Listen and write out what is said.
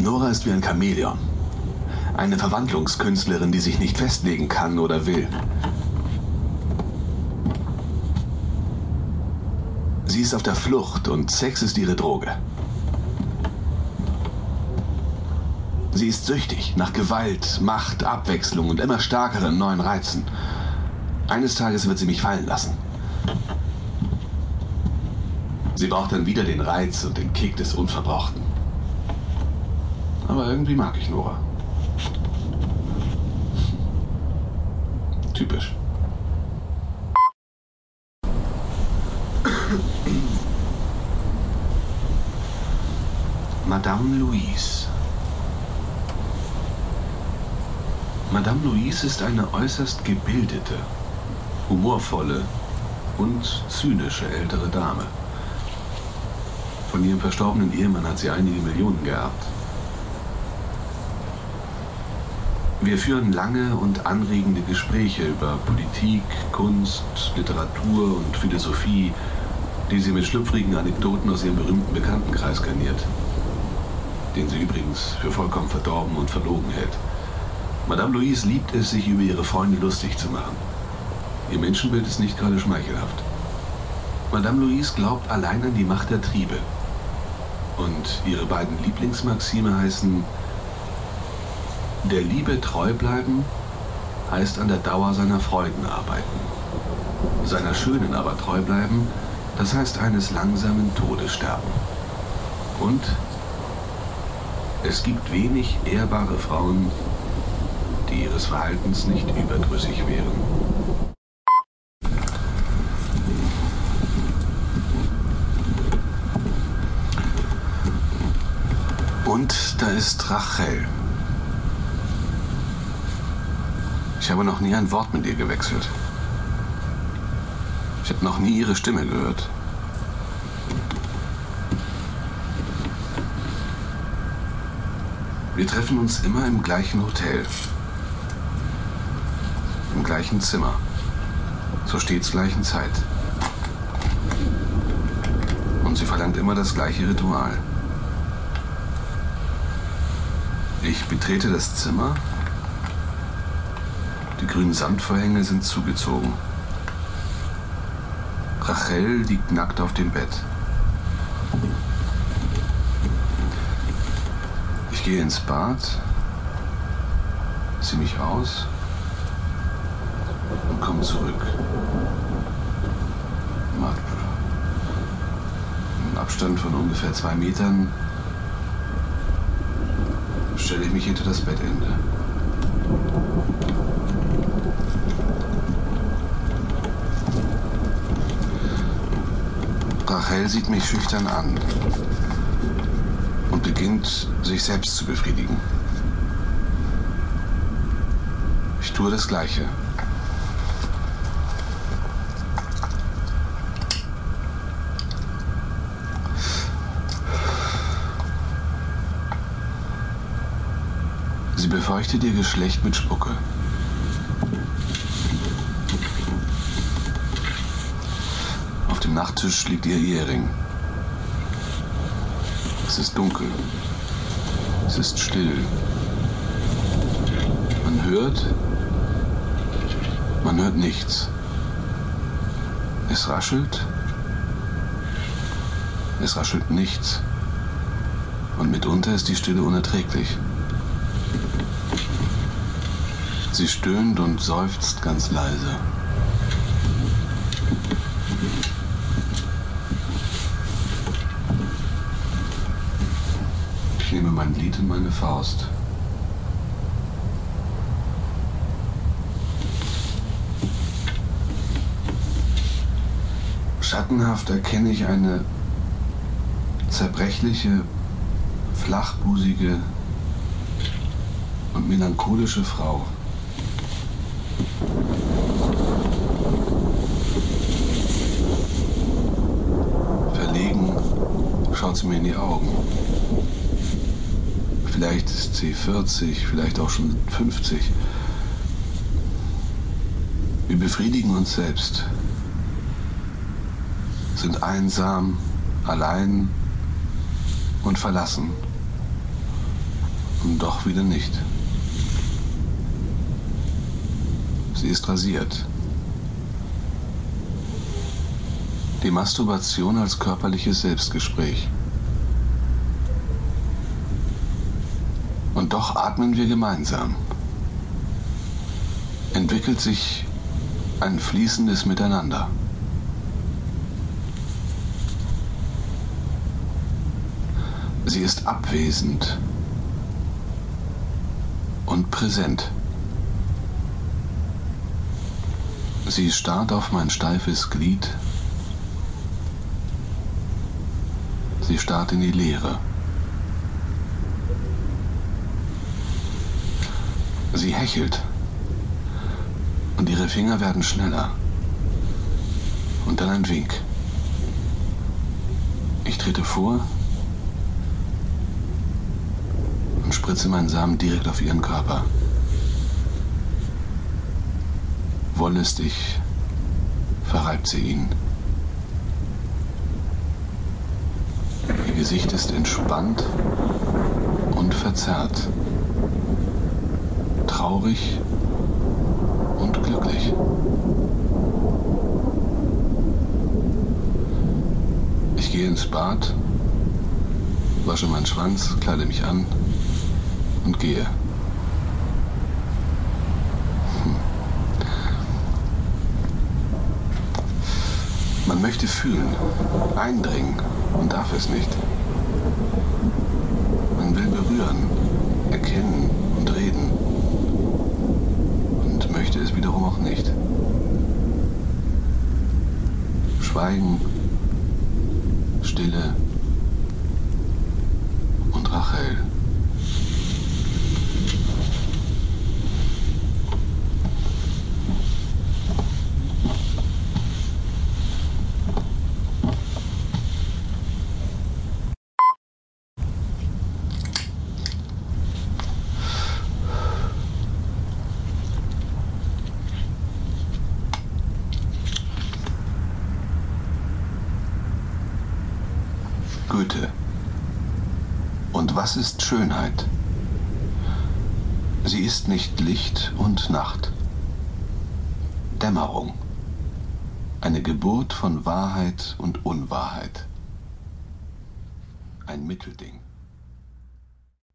Nora ist wie ein Chamäleon. Eine Verwandlungskünstlerin, die sich nicht festlegen kann oder will. Sie ist auf der Flucht und Sex ist ihre Droge. Sie ist süchtig nach Gewalt, Macht, Abwechslung und immer stärkeren neuen Reizen. Eines Tages wird sie mich fallen lassen. Sie braucht dann wieder den Reiz und den Kick des Unverbrauchten. Aber irgendwie mag ich Nora. Typisch. Madame Louise. Madame Louise ist eine äußerst gebildete, humorvolle und zynische ältere Dame. Von ihrem verstorbenen Ehemann hat sie einige Millionen geerbt. Wir führen lange und anregende Gespräche über Politik, Kunst, Literatur und Philosophie, die sie mit schlüpfrigen Anekdoten aus ihrem berühmten Bekanntenkreis garniert, den sie übrigens für vollkommen verdorben und verlogen hält. Madame Louise liebt es, sich über ihre Freunde lustig zu machen. Ihr Menschenbild ist nicht gerade schmeichelhaft. Madame Louise glaubt allein an die Macht der Triebe. Und ihre beiden Lieblingsmaxime heißen der Liebe treu bleiben heißt an der Dauer seiner Freuden arbeiten. Seiner schönen aber treu bleiben, das heißt eines langsamen Todes sterben. Und es gibt wenig ehrbare Frauen, die ihres Verhaltens nicht überdrüssig wären. Und da ist Rachel. Ich habe noch nie ein Wort mit ihr gewechselt. Ich habe noch nie ihre Stimme gehört. Wir treffen uns immer im gleichen Hotel. Im gleichen Zimmer. Zur stets gleichen Zeit. Und sie verlangt immer das gleiche Ritual. Ich betrete das Zimmer die grünen Samtvorhänge sind zugezogen. Rachel liegt nackt auf dem Bett. Ich gehe ins Bad, ziehe mich aus und komme zurück. Im Abstand von ungefähr zwei Metern stelle ich mich hinter das Bettende. Rachel sieht mich schüchtern an und beginnt, sich selbst zu befriedigen. Ich tue das Gleiche. Sie befeuchtet ihr Geschlecht mit Spucke. Nachttisch liegt ihr Ehering. Es ist dunkel. Es ist still. Man hört, man hört nichts. Es raschelt, es raschelt nichts. Und mitunter ist die Stille unerträglich. Sie stöhnt und seufzt ganz leise. nehme mein Lied in meine Faust. Schattenhaft erkenne ich eine zerbrechliche, flachbusige und melancholische Frau. Sie mir in die Augen. Vielleicht ist sie 40, vielleicht auch schon 50. Wir befriedigen uns selbst. sind einsam, allein und verlassen. Und doch wieder nicht. Sie ist rasiert. Die Masturbation als körperliches Selbstgespräch. Und doch atmen wir gemeinsam. Entwickelt sich ein fließendes Miteinander. Sie ist abwesend und präsent. Sie starrt auf mein steifes Glied. Sie starrt in die Leere. Sie hechelt. Und ihre Finger werden schneller. Und dann ein Wink. Ich trete vor und spritze meinen Samen direkt auf ihren Körper. Wollüstig verreibt sie ihn. Ihr Gesicht ist entspannt und verzerrt, traurig und glücklich. Ich gehe ins Bad, wasche meinen Schwanz, kleide mich an und gehe. Hm. Man möchte fühlen, eindringen und darf es nicht. Man will berühren, erkennen buying Goethe. Und was ist Schönheit? Sie ist nicht Licht und Nacht. Dämmerung. Eine Geburt von Wahrheit und Unwahrheit. Ein Mittelding.